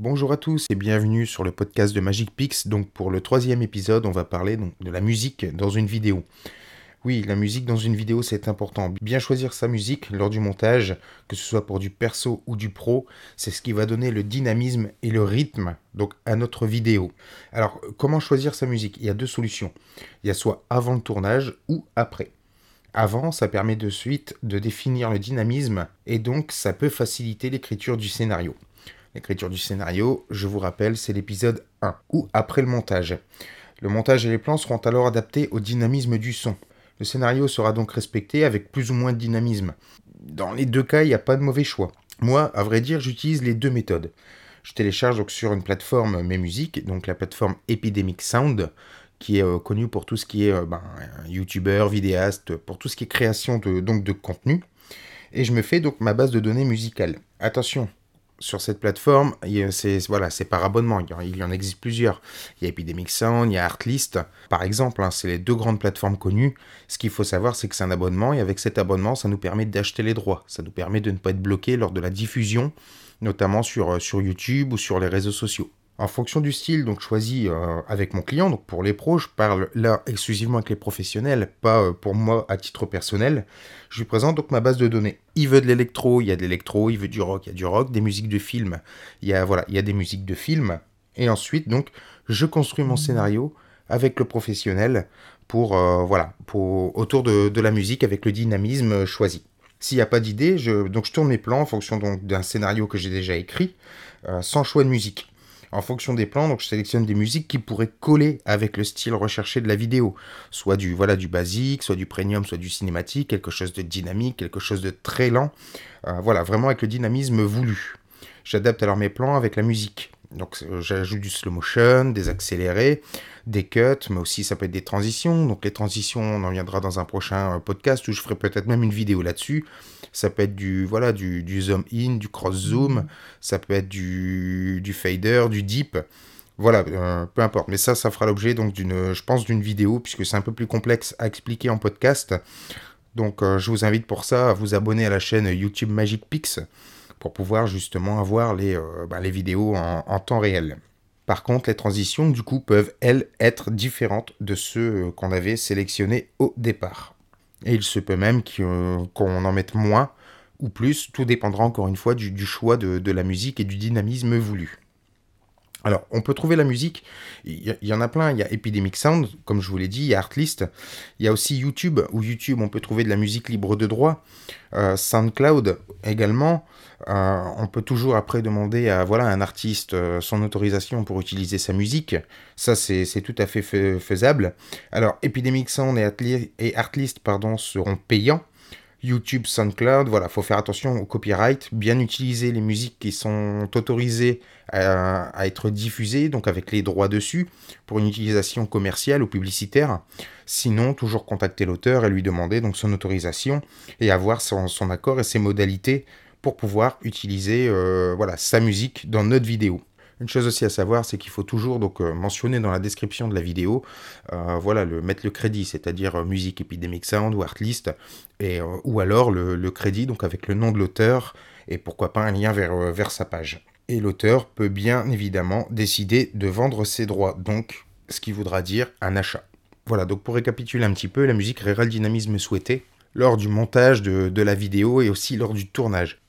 Bonjour à tous et bienvenue sur le podcast de Magic Pix. Donc pour le troisième épisode, on va parler de la musique dans une vidéo. Oui, la musique dans une vidéo, c'est important. Bien choisir sa musique lors du montage, que ce soit pour du perso ou du pro, c'est ce qui va donner le dynamisme et le rythme à notre vidéo. Alors, comment choisir sa musique? Il y a deux solutions. Il y a soit avant le tournage ou après. Avant, ça permet de suite de définir le dynamisme et donc ça peut faciliter l'écriture du scénario. L'écriture du scénario, je vous rappelle, c'est l'épisode 1 ou après le montage. Le montage et les plans seront alors adaptés au dynamisme du son. Le scénario sera donc respecté avec plus ou moins de dynamisme. Dans les deux cas, il n'y a pas de mauvais choix. Moi, à vrai dire, j'utilise les deux méthodes. Je télécharge donc sur une plateforme mes musiques, donc la plateforme Epidemic Sound, qui est euh, connue pour tout ce qui est euh, ben, youtubeur, vidéaste, pour tout ce qui est création de, donc de contenu. Et je me fais donc ma base de données musicale. Attention, sur cette plateforme, c'est voilà, par abonnement. Il y en existe plusieurs. Il y a Epidemic Sound, il y a Artlist. Par exemple, hein, c'est les deux grandes plateformes connues. Ce qu'il faut savoir, c'est que c'est un abonnement et avec cet abonnement, ça nous permet d'acheter les droits. Ça nous permet de ne pas être bloqué lors de la diffusion, notamment sur, euh, sur YouTube ou sur les réseaux sociaux. En fonction du style donc choisi euh, avec mon client, donc pour les pros, je parle là exclusivement avec les professionnels, pas euh, pour moi à titre personnel. Je lui présente donc ma base de données. Il veut de l'électro, il y a de l'électro, il veut du rock, il y a du rock, des musiques de film, il y a voilà, il y a des musiques de film. Et ensuite donc je construis mon scénario avec le professionnel pour euh, voilà, pour autour de, la musique avec le dynamisme choisi. S'il n'y a pas d'idée, je, donc je tourne mes plans en fonction d'un scénario que j'ai déjà écrit, sans choix de musique en fonction des plans, donc je sélectionne des musiques qui pourraient coller avec le style recherché de la vidéo. Soit du, voilà, du basique, soit du premium, soit du cinématique, quelque chose de dynamique, quelque chose de très lent. Euh, voilà, vraiment avec le dynamisme voulu. J'adapte alors mes plans avec la musique. Donc euh, j'ajoute du slow motion, des accélérés, des cuts, mais aussi ça peut être des transitions. Donc les transitions, on en viendra dans un prochain euh, podcast où je ferai peut-être même une vidéo là-dessus. Ça peut être du voilà du, zoom in, du cross zoom, mhm. ça peut être du, du fader, du deep. Voilà, euh, peu importe. Mais ça, ça fera l'objet donc d'une, je pense, d'une vidéo puisque c'est un peu plus complexe à expliquer en podcast. Donc je vous invite pour ça à vous abonner à la chaîne YouTube Magic Pix pour pouvoir justement avoir les, euh, bah, vidéos en, temps réel. Par contre, les transitions, du coup, peuvent, elles, être différentes de ceux euh, qu'on avait sélectionnés au départ. Et il se peut même euh, qu'on en mette moins ou plus, tout dépendra encore une fois du, choix de, la musique et du dynamisme voulu. Alors, on peut trouver la musique, il y, en a plein, il y a Epidemic Sound, comme je vous l'ai dit, il y a Artlist, il y a aussi YouTube, où YouTube on peut trouver de la musique libre de droit, SoundCloud également, euh, on peut toujours après demander à voilà un artiste euh, son autorisation pour utiliser sa musique. Ça, c'est tout à fait faisable. Alors, Epidemic Sound et, Artlist pardon, seront payants. YouTube, SoundCloud, voilà, faut faire attention au copyright, bien utiliser les musiques qui sont autorisées à, à, être diffusées, donc avec les droits dessus, pour une utilisation commerciale ou publicitaire. Sinon, toujours contacter l'auteur et lui demander donc son autorisation et avoir son, son accord et ses modalités pour pouvoir utiliser euh, voilà, sa musique dans notre vidéo. Une chose aussi à savoir, c'est qu'il faut toujours donc euh, mentionner dans la description de la vidéo, euh, voilà, le, mettre le crédit, c'est-à-dire musique Epidemic Sound ou Artlist, et, ou alors le, crédit donc avec le nom de l'auteur et pourquoi pas un lien vers, sa page. Et l'auteur peut bien évidemment décider de vendre ses droits, donc ce qui voudra dire un achat. Voilà, donc pour récapituler un petit peu, la musique créera le dynamisme souhaité lors du montage de la vidéo et aussi lors du tournage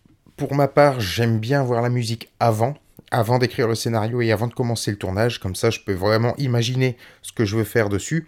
pour ma part, j'aime bien voir la musique avant, avant d'écrire le scénario et avant de commencer le tournage. Comme ça, je peux vraiment imaginer ce que je veux faire dessus.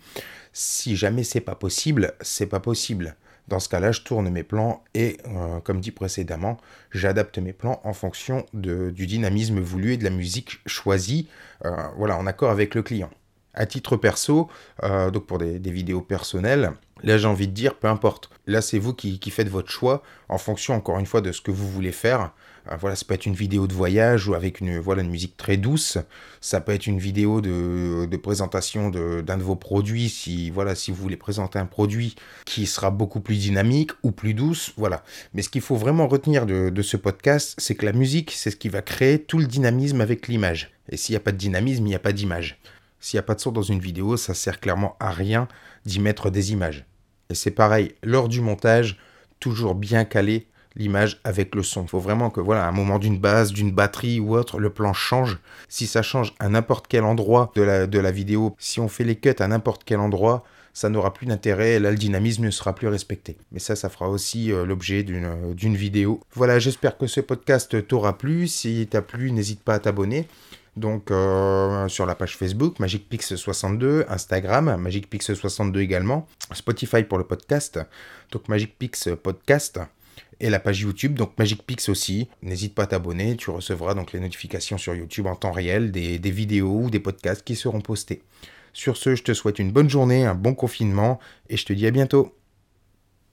Si jamais c'est pas possible, c'est pas possible. Dans ce cas-là, je tourne mes plans et, euh, comme dit précédemment, j'adapte mes plans en fonction du dynamisme voulu et de la musique choisie, euh, voilà, en accord avec le client. À titre perso, euh, donc pour des, vidéos personnelles, là j'ai envie de dire, peu importe. Là c'est vous qui, faites votre choix en fonction encore une fois de ce que vous voulez faire. Euh, voilà, ça peut être une vidéo de voyage ou avec une, voilà, une musique très douce. Ça peut être une vidéo de, présentation d'un de, vos produits si, voilà, si vous voulez présenter un produit qui sera beaucoup plus dynamique ou plus douce. Voilà. Mais ce qu'il faut vraiment retenir de, de ce podcast, c'est que la musique, c'est ce qui va créer tout le dynamisme avec l'image. Et s'il n'y a pas de dynamisme, il n'y a pas d'image. S'il n'y a pas de son dans une vidéo, ça sert clairement à rien d'y mettre des images. Et c'est pareil, lors du montage, toujours bien caler l'image avec le son. Il faut vraiment que, voilà, à un moment d'une base, d'une batterie ou autre, le plan change. Si ça change à n'importe quel endroit de la, vidéo, si on fait les cuts à n'importe quel endroit, ça n'aura plus d'intérêt, là le dynamisme ne sera plus respecté. Mais ça, ça fera aussi euh, l'objet d'une vidéo. Voilà, j'espère que ce podcast t'aura plu. Si t'a plu, n'hésite pas à t'abonner. Donc euh, sur la page Facebook, MagicPix62, Instagram, MagicPix62 également, Spotify pour le podcast, donc MagicPix Podcast, et la page YouTube, donc MagicPix aussi. N'hésite pas à t'abonner, tu recevras donc les notifications sur YouTube en temps réel des, des vidéos ou des podcasts qui seront postés. Sur ce, je te souhaite une bonne journée, un bon confinement, et je te dis à bientôt.